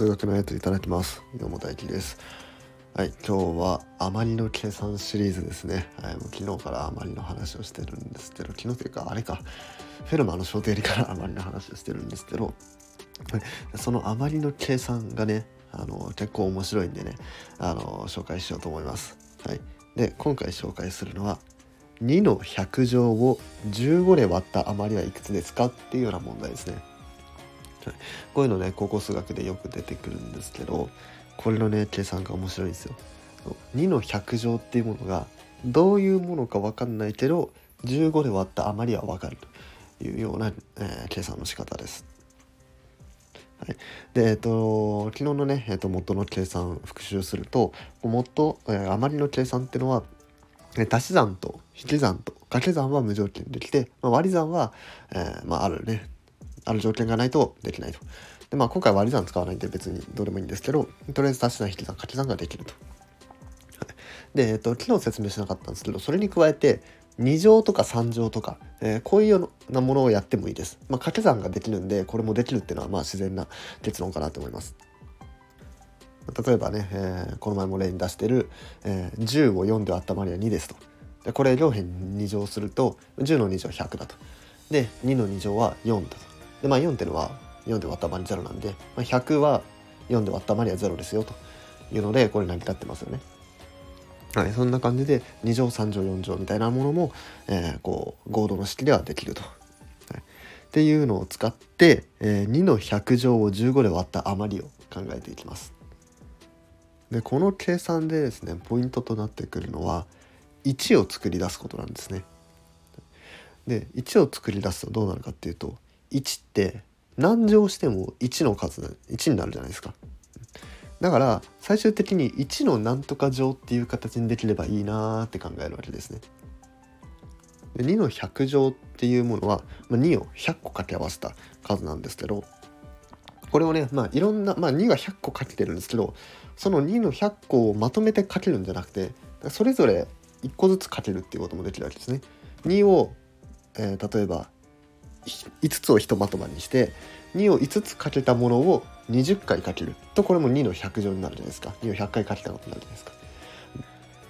数学のやついただきますどうも大輝です。はい今日は余りの計算シリーズですね、はい、もう昨日から余りの話をしてるんですけど昨日というかあれか。フェルマーの小定理から余りの話をしてるんですけど、その余りの計算がねあの結構面白いんでねあの紹介しようと思います。はい。で今回紹介するのは2の100乗を15で割った余りはいくつですかっていうような問題ですね。はいこういうのね高校数学でよく出てくるんですけどこれのね計算が面白いんですよ。2の100乗っていうものがどういうものか分かんないけど15で割った余りは分かるというような、えー、計算の仕方です。はい、で、えっと、昨日のね、えっと、元の計算復習すると元、えー、余りの計算っていうのは足し算と引き算と掛け算は無条件できて、まあ、割り算は、えー、まあ、あるねある条件がないとできないと。でまあ今回割り算使わないんで別にどうでもいいんですけどとりあえず足し算引き算掛け算ができると。で、えっと、昨日説明しなかったんですけどそれに加えて2乗とか3乗とか、えー、こういうようなものをやってもいいです。まあ、掛け算ができるんでこれもできるっていうのはまあ自然な結論かなと思います。例えばね、えー、この前も例に出してる、えー、10を4で割ったまりは2ですと。でこれ両辺2乗すると10の2乗100だと。で2の2乗は4だと。でまあ4っていうのは4で割ったまり0なんで、まあ、100は4で割ったまりは0ですよというのでこれ成り立ってますよね。はい、そんな感じで2乗3乗4乗みたいなものも、えー、こう合同の式ではできると。はい、っていうのを使って、えー、2の100乗を15で割った余りを考えていきます。でこの計算でですねポイントとなってくるのは1を作り出すことなんですね。で1を作り出すとどうなるかっていうと1って何乗しても1の数1になるじゃないですか。だから最終的に1の何とか乗っていう形にできればいいなーって考えるわけですね。で2の100乗っていうものは、まあ、2を100個掛け合わせた数なんですけどこれをねまあいろんな、まあ、2が100個かけてるんですけどその2の100個をまとめてかけるんじゃなくてそれぞれ1個ずつかけるっていうこともできるわけですね。2を、えー、例えば5つをひとまとまりにして2を5つかけたものを20回かける。とこれも2の100乗になるじゃないですか。2を100回かけたことになるじゃないですか。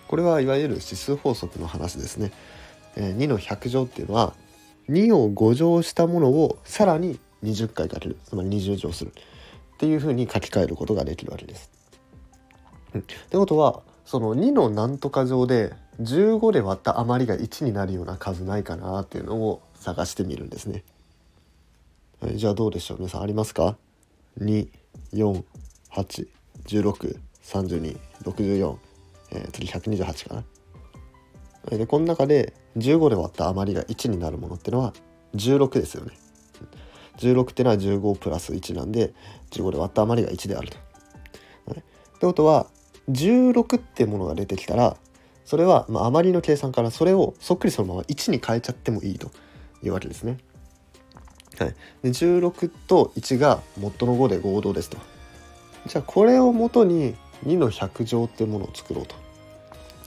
これはいわゆる指数法則の話ですね、え、2の100乗っていうのは2を5乗したものをさらに20回かける。つまり20乗する。っていうふうに書き換えることができるわけです。ってことはその2の何とか乗で15で割った余りが1になるような数ないかなっていうのを探してみるんですね。はい、じゃあどうでしょう皆さんありますか ?248163264、えー、次128かな。でこの中で15で割った余りが1になるものってのは16ですよね。16ってのは15プラス1なんで15で割った余りが1であると。はい、ってことは16ってものが出てきたらそれはまあ余りの計算からそれをそっくりそのまま1に変えちゃってもいいというわけですね。はい、で16と1が元の5で合同ですと。じゃあこれをもとに2の100乗っていうものを作ろうと。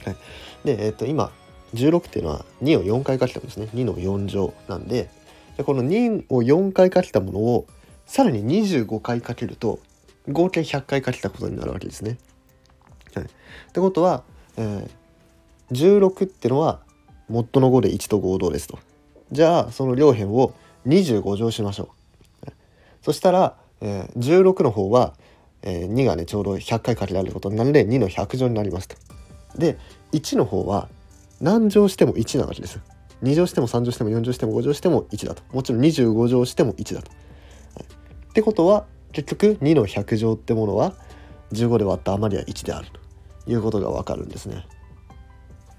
はい、で、えっ、と今16っていうのは2を4回書けたんですね。2の4乗なんででこの2を4回書けたものをさらに25回かけると合計100回書けたことになるわけですね。はい、ってことは、えー、16ってのは元の5で1と合同ですと。じゃあその両辺を25乗しましょう。そしたら、えー、16の方は、えー、2がねちょうど100回かけられることになるので2の100乗になりますと。で1の方は何乗しても1なわけです。2乗しても3乗しても4乗しても5乗しても1だと。もちろん25乗しても1だと。ってことは結局2の100乗ってものは15で割った余りは1であるということがわかるんですね。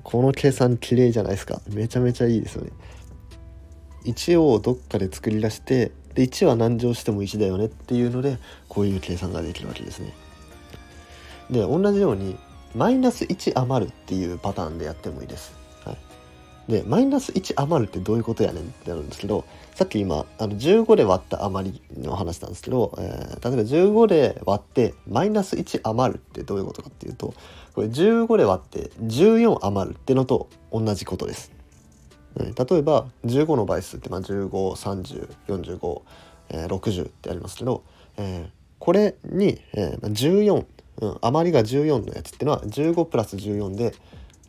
この計算綺麗じゃないですか。めちゃめちゃいいですよね。1をどっかで作り出してで1は何乗しても1だよねっていうのでこういう計算ができるわけですね。で同じようにマイナス1余るっていうパターンでやってもいいです。でマイナス1余るってどういうことやねんってなるんですけどさっき今あの15で割った余りの話なんですけど、えー、例えば15で割ってマイナス1余るってどういうことかっていうとこれ15で割って14余るってのと同じことです。例えば15の倍数ってまあ153045、えー、60ってありますけど、えこれに、えー、14、うん、余りが14のやつっていうのは15プラス14で、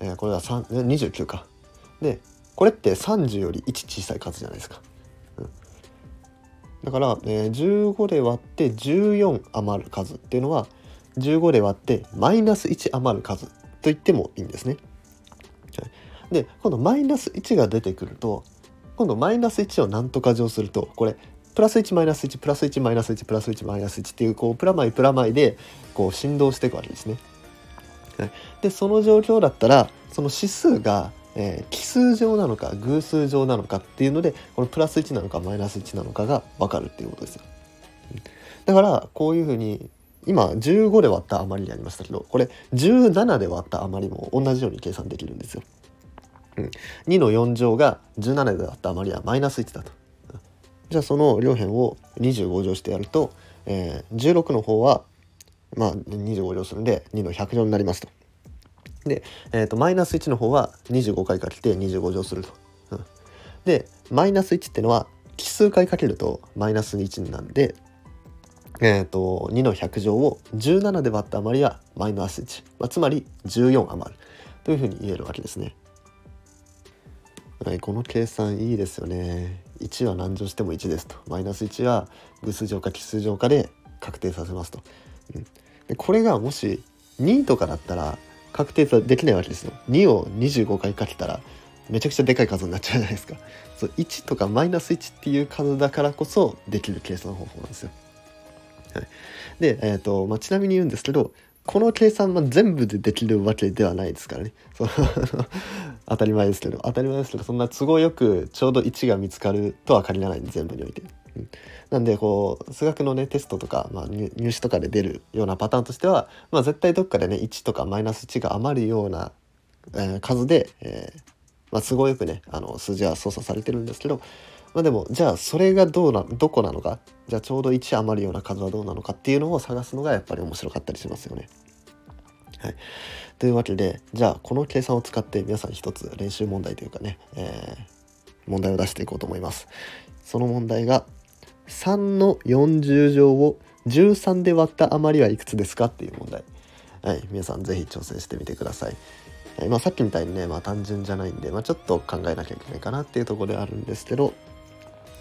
えー、これは29か。でこれって30より1小さい数じゃないですか。だから、えー、15で割って14余る数っていうのは15で割ってマイナス1余る数と言ってもいいんですね。で今度マイナス1が出てくると今度マイナス1を何とか乗するとこれプラス1マイナス1プラス1マイナス1プラス1マイナス1っていうこうプラマイプラマイでこう振動していくわけですね。でその状況だったらその指数が、えー、奇数乗なのか偶数乗なのかっていうのでこのプラス1なのかマイナス1なのかが分かるっていうことですよ。だからこういうふうに今15で割った余りにありましたけどこれ17で割った余りも同じように計算できるんですよ。うん、2の4乗が17で割った余りはマイナス1だと。じゃあその両辺を25乗してやると、えー、16の方はまあ25乗するんで2の100乗になりますと。で、えーと、マイナス1の方は25回かけて25乗すると。うん、でマイナス1ってのは奇数回かけるとマイナス1なんで、えーと、2の100乗を17で割った余りはマイナス1、まあ、つまり14余るというふうに言えるわけですね。はい、この計算いいですよね。1は何乗しても1ですと。マイナス1は偶数乗か奇数乗かで確定させますと。うん、でこれがもし2とかだったら確定はできないわけですよ。2を25回かけたらめちゃくちゃでかい数になっちゃうじゃないですか。そう1とかマイナス1っていう数だからこそできる計算方法なんですよ。はい、で、えーとまあ、ちなみに言うんですけどこの計算は全部でできるわけではないですからね。そ 当たり前ですけど、当たり前ですけど、そんな都合よくちょうど1が見つかるとは限らないんで、全部において。うん、なんで、こう、数学のね、テストとか、まあ、入試とかで出るようなパターンとしては、まあ、絶対どっかでね、1とかマイナス1が余るような、えー、数で、えー、まあ、都合よくね、あの、数字は操作されてるんですけど、まあでも、じゃあそれがどうな、どこなのか、じゃあちょうど1余るような数はどうなのかっていうのを探すのがやっぱり面白かったりしますよね。はい。というわけで、じゃあこの計算を使って皆さん一つ練習問題というかね、えー、問題を出していこうと思います。その問題が、3の40乗を13で割った余りはいくつですかっていう問題。はい。皆さんぜひ挑戦してみてください。まあ、さっきみたいにね、まあ、単純じゃないんで、まあ、ちょっと考えなきゃいけないかなっていうところであるんですけど、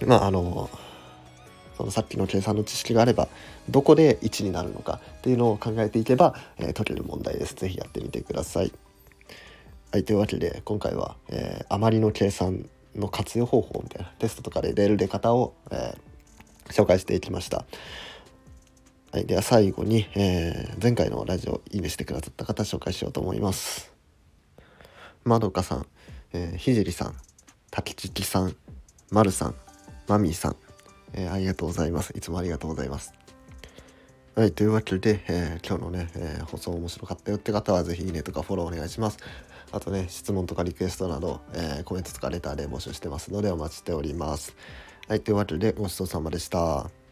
まああのそのさっきの計算の知識があればどこで1になるのかっていうのを考えていけば、えー、解ける問題です。是非やってみてください。はい、というわけで今回は、えー、余りの計算の活用方法みたいなテストとかで出る出方を、えー、紹介していきました。はい、では最後に、えー、前回のラジオいいねしてくださった方紹介しようと思います。まどかさん、えー、ひじりさん、たきちきさん、まるさん、マミーさん、えー、ありがとうございます。いつもありがとうございます。はい、というわけで、えー、今日のね、えー、放送面白かったよって方はぜひいいねとかフォローお願いします。あとね、質問とかリクエストなど、えコメントとかレターで募集してますのでお待ちしております。はい、というわけでごちそうさまでした。